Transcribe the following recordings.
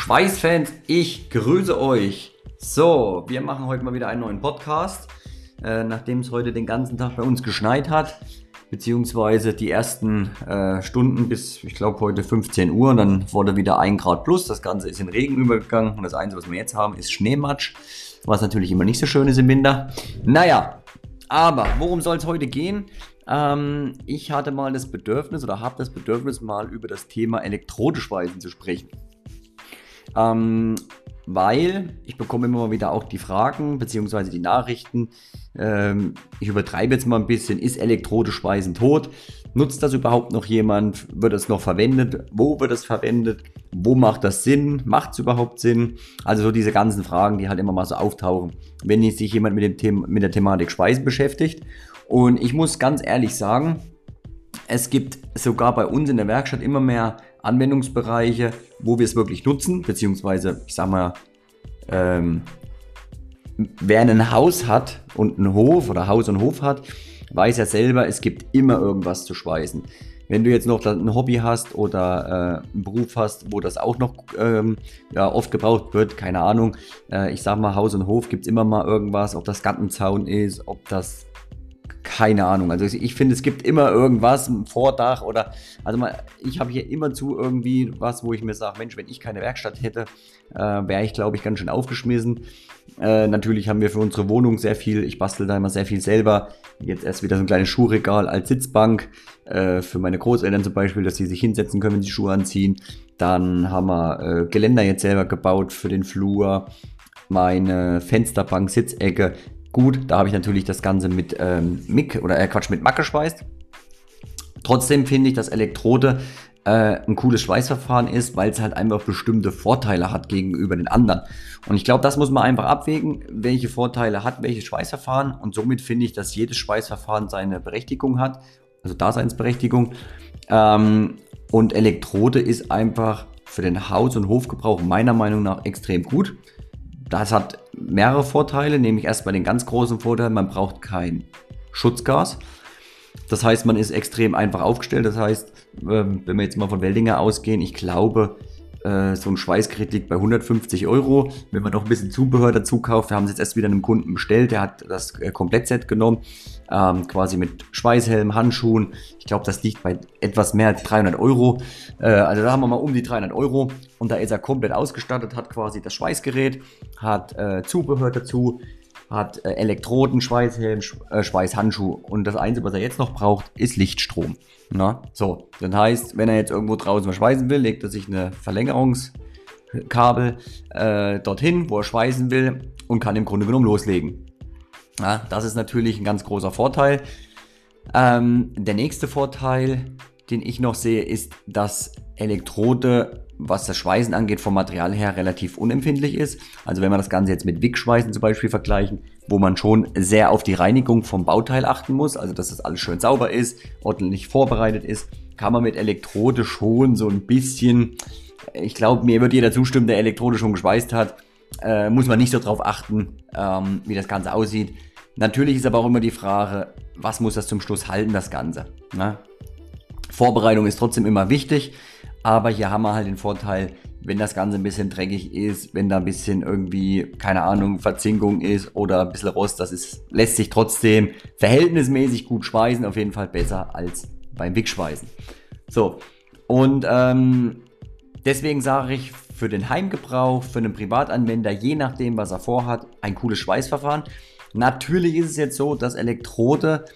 Schweißfans, ich grüße euch. So, wir machen heute mal wieder einen neuen Podcast, äh, nachdem es heute den ganzen Tag bei uns geschneit hat, beziehungsweise die ersten äh, Stunden bis, ich glaube, heute 15 Uhr. Dann wurde wieder 1 Grad plus. Das Ganze ist in Regen übergegangen und das Einzige, was wir jetzt haben, ist Schneematsch, was natürlich immer nicht so schön ist im Winter. Naja, aber worum soll es heute gehen? Ähm, ich hatte mal das Bedürfnis oder habe das Bedürfnis, mal über das Thema Elektrodeschweißen zu sprechen. Ähm, weil ich bekomme immer mal wieder auch die Fragen bzw. die Nachrichten. Ähm, ich übertreibe jetzt mal ein bisschen, ist Elektrodeschweißen tot? Nutzt das überhaupt noch jemand? Wird es noch verwendet? Wo wird es verwendet? Wo macht das Sinn? Macht es überhaupt Sinn? Also so diese ganzen Fragen, die halt immer mal so auftauchen, wenn sich jemand mit, dem Thema, mit der Thematik Speisen beschäftigt. Und ich muss ganz ehrlich sagen, es gibt sogar bei uns in der Werkstatt immer mehr Anwendungsbereiche, wo wir es wirklich nutzen, beziehungsweise, ich sag mal, ähm, wer ein Haus hat und einen Hof oder Haus und Hof hat, weiß ja selber, es gibt immer irgendwas zu schweißen. Wenn du jetzt noch ein Hobby hast oder äh, einen Beruf hast, wo das auch noch ähm, ja, oft gebraucht wird, keine Ahnung, äh, ich sag mal, Haus und Hof gibt es immer mal irgendwas, ob das Gartenzaun ist, ob das keine Ahnung. Also ich finde, es gibt immer irgendwas, ein Vordach oder, also mal, ich habe hier immer zu irgendwie was, wo ich mir sage, Mensch, wenn ich keine Werkstatt hätte, äh, wäre ich, glaube ich, ganz schön aufgeschmissen. Äh, natürlich haben wir für unsere Wohnung sehr viel, ich bastel da immer sehr viel selber. Jetzt erst wieder so ein kleines Schuhregal als Sitzbank, äh, für meine Großeltern zum Beispiel, dass sie sich hinsetzen können, wenn sie Schuhe anziehen. Dann haben wir äh, Geländer jetzt selber gebaut für den Flur meine Fensterbank, Sitzecke, Gut, da habe ich natürlich das Ganze mit ähm, Mick oder äh, Quatsch mit Mack geschweißt. Trotzdem finde ich, dass Elektrode äh, ein cooles Schweißverfahren ist, weil es halt einfach bestimmte Vorteile hat gegenüber den anderen. Und ich glaube, das muss man einfach abwägen, welche Vorteile hat welches Schweißverfahren. Und somit finde ich, dass jedes Schweißverfahren seine Berechtigung hat, also Daseinsberechtigung. Ähm, und Elektrode ist einfach für den Haus- und Hofgebrauch meiner Meinung nach extrem gut. Das hat mehrere Vorteile, nämlich erstmal den ganz großen Vorteil, man braucht kein Schutzgas. Das heißt, man ist extrem einfach aufgestellt. Das heißt, ähm, wenn wir jetzt mal von Weldinger ausgehen, ich glaube, äh, so ein Schweißgerät liegt bei 150 Euro. Wenn man noch ein bisschen Zubehör dazu kauft, wir haben es jetzt erst wieder einem Kunden bestellt, der hat das äh, Komplettset genommen, ähm, quasi mit Schweißhelm, Handschuhen. Ich glaube, das liegt bei etwas mehr als 300 Euro. Äh, also da haben wir mal um die 300 Euro und da ist er komplett ausgestattet, hat quasi das Schweißgerät, hat äh, Zubehör dazu, hat äh, Elektroden, Schweißhelm, äh, Schweißhandschuh und das Einzige, was er jetzt noch braucht, ist Lichtstrom. Na? So, das heißt, wenn er jetzt irgendwo draußen was schweißen will, legt er sich eine Verlängerungskabel äh, dorthin, wo er schweißen will und kann im Grunde genommen loslegen. Ja, das ist natürlich ein ganz großer Vorteil. Ähm, der nächste Vorteil, den ich noch sehe, ist, dass Elektrode was das Schweißen angeht, vom Material her relativ unempfindlich ist. Also wenn wir das Ganze jetzt mit Wick-Schweißen zum Beispiel vergleichen, wo man schon sehr auf die Reinigung vom Bauteil achten muss, also dass das alles schön sauber ist, ordentlich vorbereitet ist, kann man mit Elektrode schon so ein bisschen, ich glaube, mir wird jeder zustimmen, der Elektrode schon geschweißt hat, äh, muss man nicht so drauf achten, ähm, wie das Ganze aussieht. Natürlich ist aber auch immer die Frage, was muss das zum Schluss halten, das Ganze. Ne? Vorbereitung ist trotzdem immer wichtig. Aber hier haben wir halt den Vorteil, wenn das Ganze ein bisschen dreckig ist, wenn da ein bisschen irgendwie, keine Ahnung, Verzinkung ist oder ein bisschen Rost, das ist, lässt sich trotzdem verhältnismäßig gut schweißen, auf jeden Fall besser als beim Wickschweißen. So, und ähm, deswegen sage ich, für den Heimgebrauch, für einen Privatanwender, je nachdem, was er vorhat, ein cooles Schweißverfahren. Natürlich ist es jetzt so, dass Elektrode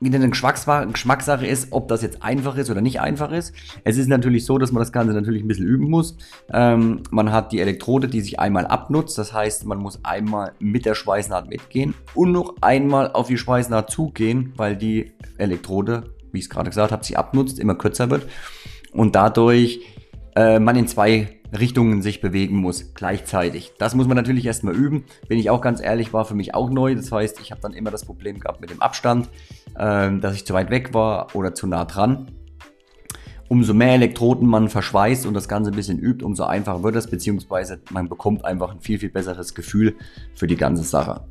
wieder eine Geschmackssache ist, ob das jetzt einfach ist oder nicht einfach ist. Es ist natürlich so, dass man das Ganze natürlich ein bisschen üben muss. Ähm, man hat die Elektrode, die sich einmal abnutzt. Das heißt, man muss einmal mit der Schweißnaht mitgehen und noch einmal auf die Schweißnaht zugehen, weil die Elektrode, wie ich es gerade gesagt habe, sie abnutzt, immer kürzer wird. Und dadurch äh, man in zwei Richtungen sich bewegen muss gleichzeitig. Das muss man natürlich erstmal üben. Bin ich auch ganz ehrlich, war für mich auch neu. Das heißt, ich habe dann immer das Problem gehabt mit dem Abstand, äh, dass ich zu weit weg war oder zu nah dran. Umso mehr Elektroden man verschweißt und das Ganze ein bisschen übt, umso einfacher wird es, beziehungsweise man bekommt einfach ein viel, viel besseres Gefühl für die ganze Sache.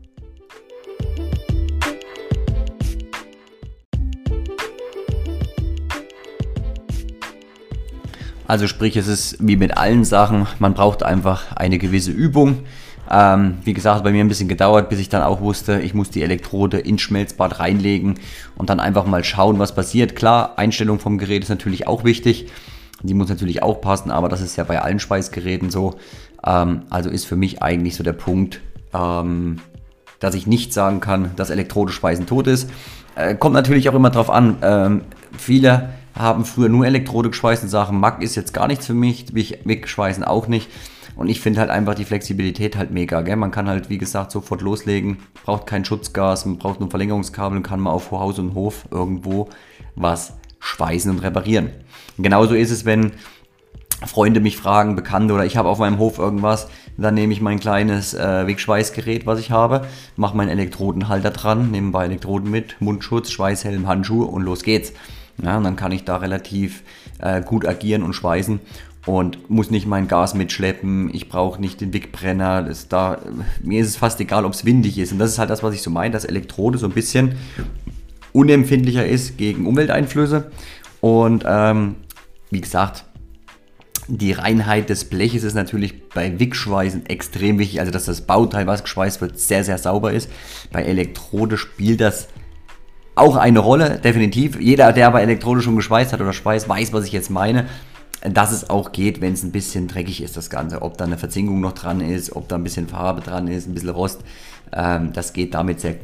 Also sprich, es ist wie mit allen Sachen, man braucht einfach eine gewisse Übung. Ähm, wie gesagt, bei mir ein bisschen gedauert, bis ich dann auch wusste, ich muss die Elektrode ins Schmelzbad reinlegen und dann einfach mal schauen, was passiert. Klar, Einstellung vom Gerät ist natürlich auch wichtig. Die muss natürlich auch passen, aber das ist ja bei allen Schweißgeräten so. Ähm, also ist für mich eigentlich so der Punkt, ähm, dass ich nicht sagen kann, dass Elektrodeschweißen tot ist. Äh, kommt natürlich auch immer drauf an. Ähm, viele haben früher nur Elektrode geschweißt und sagen, Mac ist jetzt gar nichts für mich, wegschweißen auch nicht. Und ich finde halt einfach die Flexibilität halt mega. Gell? Man kann halt, wie gesagt, sofort loslegen, braucht kein Schutzgas, man braucht nur Verlängerungskabel und kann mal auf Haus und Hof irgendwo was schweißen und reparieren. genauso ist es, wenn Freunde mich fragen, Bekannte oder ich habe auf meinem Hof irgendwas, dann nehme ich mein kleines äh, Wegschweißgerät, was ich habe, mache meinen Elektrodenhalter dran, nehme ein paar Elektroden mit, Mundschutz, Schweißhelm, Handschuhe und los geht's. Ja, und dann kann ich da relativ äh, gut agieren und schweißen und muss nicht mein Gas mitschleppen. Ich brauche nicht den Wickbrenner. Das da, mir ist es fast egal, ob es windig ist. Und das ist halt das, was ich so meine, dass Elektrode so ein bisschen unempfindlicher ist gegen Umwelteinflüsse. Und ähm, wie gesagt, die Reinheit des Bleches ist natürlich bei Wickschweißen extrem wichtig. Also, dass das Bauteil, was geschweißt wird, sehr, sehr sauber ist. Bei Elektrode spielt das auch eine Rolle, definitiv. Jeder, der aber Elektrode schon geschweißt hat oder schweißt, weiß, was ich jetzt meine dass es auch geht, wenn es ein bisschen dreckig ist, das Ganze. Ob da eine Verzinkung noch dran ist, ob da ein bisschen Farbe dran ist, ein bisschen Rost. Ähm, das geht damit sehr.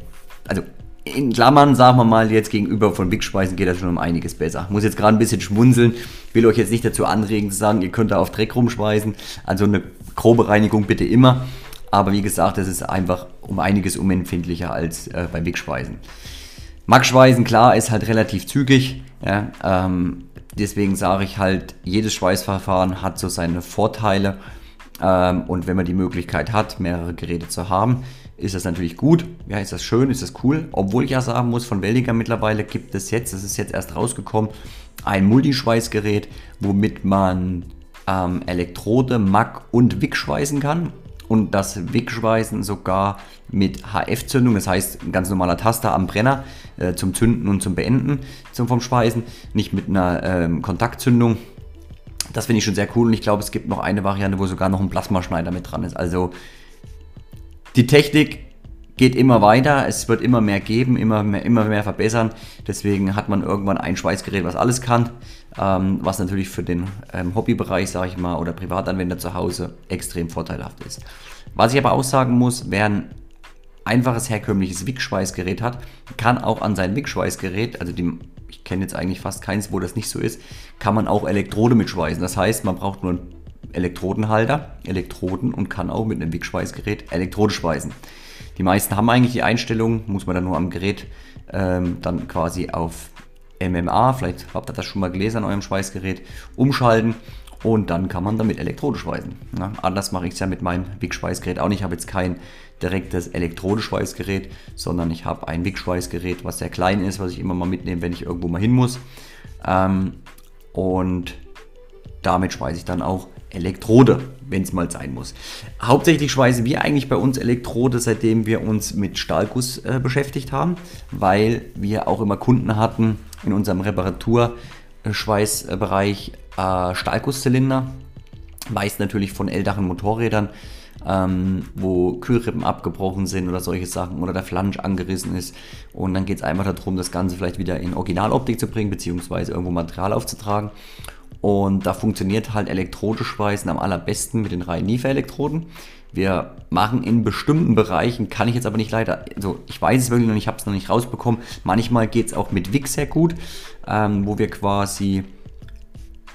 Also in Klammern, sagen wir mal, jetzt gegenüber von Big Speisen geht das schon um einiges besser. Muss jetzt gerade ein bisschen schmunzeln. Will euch jetzt nicht dazu anregen zu sagen, ihr könnt da auf Dreck rumschweißen. Also eine grobe Reinigung bitte immer. Aber wie gesagt, es ist einfach um einiges unempfindlicher als äh, beim Wickspeisen. Max-Schweißen, klar, ist halt relativ zügig. Ja, ähm, Deswegen sage ich halt, jedes Schweißverfahren hat so seine Vorteile. Ähm, und wenn man die Möglichkeit hat, mehrere Geräte zu haben, ist das natürlich gut. Ja, ist das schön, ist das cool. Obwohl ich ja sagen muss, von Weldiger mittlerweile gibt es jetzt, das ist jetzt erst rausgekommen, ein Multischweißgerät, womit man ähm, Elektrode, Mack und Wick schweißen kann und das Wegschweißen sogar mit HF-Zündung, das heißt ein ganz normaler Taster am Brenner äh, zum Zünden und zum Beenden zum, vom Schweißen, nicht mit einer ähm, Kontaktzündung. Das finde ich schon sehr cool und ich glaube, es gibt noch eine Variante, wo sogar noch ein Plasmaschneider mit dran ist. Also die Technik geht immer weiter, es wird immer mehr geben, immer mehr, immer mehr verbessern. Deswegen hat man irgendwann ein Schweißgerät, was alles kann, ähm, was natürlich für den ähm, Hobbybereich, sage ich mal, oder Privatanwender zu Hause extrem vorteilhaft ist. Was ich aber auch sagen muss, wer ein einfaches herkömmliches Wickschweißgerät hat, kann auch an sein Wickschweißgerät, also die, ich kenne jetzt eigentlich fast keins, wo das nicht so ist, kann man auch Elektrode mitschweißen. Das heißt, man braucht nur einen Elektrodenhalter, Elektroden und kann auch mit einem Wickschweißgerät Elektrode schweißen. Die meisten haben eigentlich die Einstellung, muss man dann nur am Gerät ähm, dann quasi auf MMA, vielleicht habt ihr das schon mal gelesen an eurem Schweißgerät, umschalten und dann kann man damit Elektrode schweißen. Ja, anders mache ich es ja mit meinem Wick-Schweißgerät auch nicht. Ich habe jetzt kein direktes Elektrodeschweißgerät, sondern ich habe ein Wick-Schweißgerät, was sehr klein ist, was ich immer mal mitnehme, wenn ich irgendwo mal hin muss. Ähm, und damit schweiße ich dann auch Elektrode, wenn es mal sein muss. Hauptsächlich schweißen wir eigentlich bei uns Elektrode, seitdem wir uns mit Stahlguss äh, beschäftigt haben, weil wir auch immer Kunden hatten in unserem Reparaturschweißbereich äh, Stahlgusszylinder, meist natürlich von älteren Motorrädern, ähm, wo Kühlrippen abgebrochen sind oder solche Sachen oder der Flansch angerissen ist. Und dann geht es einfach darum, das Ganze vielleicht wieder in Originaloptik zu bringen, beziehungsweise irgendwo Material aufzutragen. Und da funktioniert halt Elektrodeschweißen am allerbesten mit den reinen NIFA-Elektroden. Wir machen in bestimmten Bereichen, kann ich jetzt aber nicht leider, also ich weiß es wirklich noch nicht, ich habe es noch nicht rausbekommen. Manchmal geht es auch mit WIG sehr gut, ähm, wo wir quasi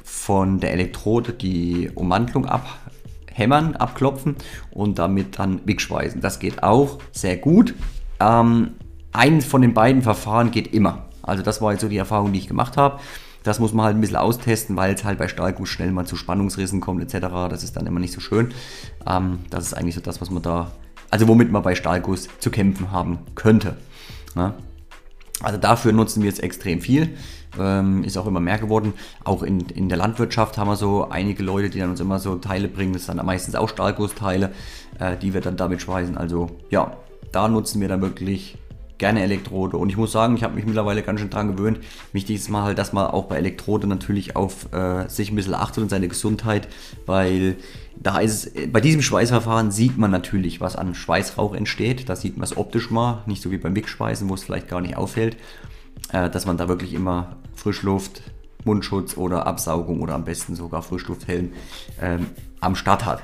von der Elektrode die Ummantelung abhämmern, abklopfen und damit dann WIG schweißen. Das geht auch sehr gut. Ähm, eins von den beiden Verfahren geht immer. Also das war jetzt so die Erfahrung, die ich gemacht habe. Das muss man halt ein bisschen austesten, weil es halt bei Stahlguss schnell mal zu Spannungsrissen kommt etc. Das ist dann immer nicht so schön. Ähm, das ist eigentlich so das, was man da, also womit man bei Stahlguss zu kämpfen haben könnte. Ja? Also dafür nutzen wir jetzt extrem viel. Ähm, ist auch immer mehr geworden. Auch in, in der Landwirtschaft haben wir so einige Leute, die dann uns immer so Teile bringen. Das sind dann meistens auch Stahlgussteile, äh, die wir dann damit schweißen. Also ja, da nutzen wir dann wirklich gerne Elektrode. Und ich muss sagen, ich habe mich mittlerweile ganz schön dran gewöhnt. Wichtig ist mal halt, dass man auch bei Elektrode natürlich auf äh, sich ein bisschen achtet und seine Gesundheit, weil da ist es, bei diesem Schweißverfahren sieht man natürlich, was an Schweißrauch entsteht. Da sieht man es optisch mal, nicht so wie beim Wickspeisen, wo es vielleicht gar nicht auffällt, äh, dass man da wirklich immer Frischluft, Mundschutz oder Absaugung oder am besten sogar Frischlufthelm ähm, am Start hat.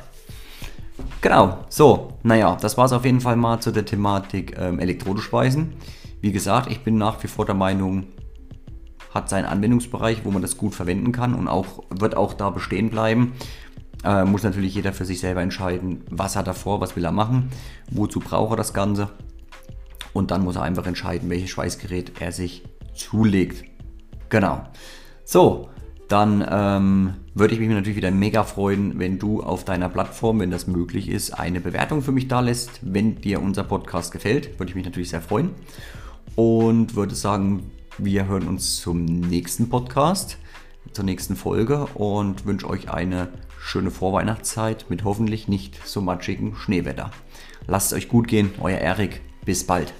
Genau, so, naja, das war es auf jeden Fall mal zu der Thematik ähm, Elektrodespeisen. Wie gesagt, ich bin nach wie vor der Meinung, hat seinen Anwendungsbereich, wo man das gut verwenden kann und auch wird auch da bestehen bleiben. Äh, muss natürlich jeder für sich selber entscheiden, was hat er vor, was will er machen, wozu braucht er das Ganze. Und dann muss er einfach entscheiden, welches Schweißgerät er sich zulegt. Genau. So, dann ähm, würde ich mich natürlich wieder mega freuen, wenn du auf deiner Plattform, wenn das möglich ist, eine Bewertung für mich da lässt. Wenn dir unser Podcast gefällt, würde ich mich natürlich sehr freuen. Und würde sagen, wir hören uns zum nächsten Podcast, zur nächsten Folge und wünsche euch eine schöne Vorweihnachtszeit mit hoffentlich nicht so matschigen Schneewetter. Lasst es euch gut gehen, euer Erik. Bis bald.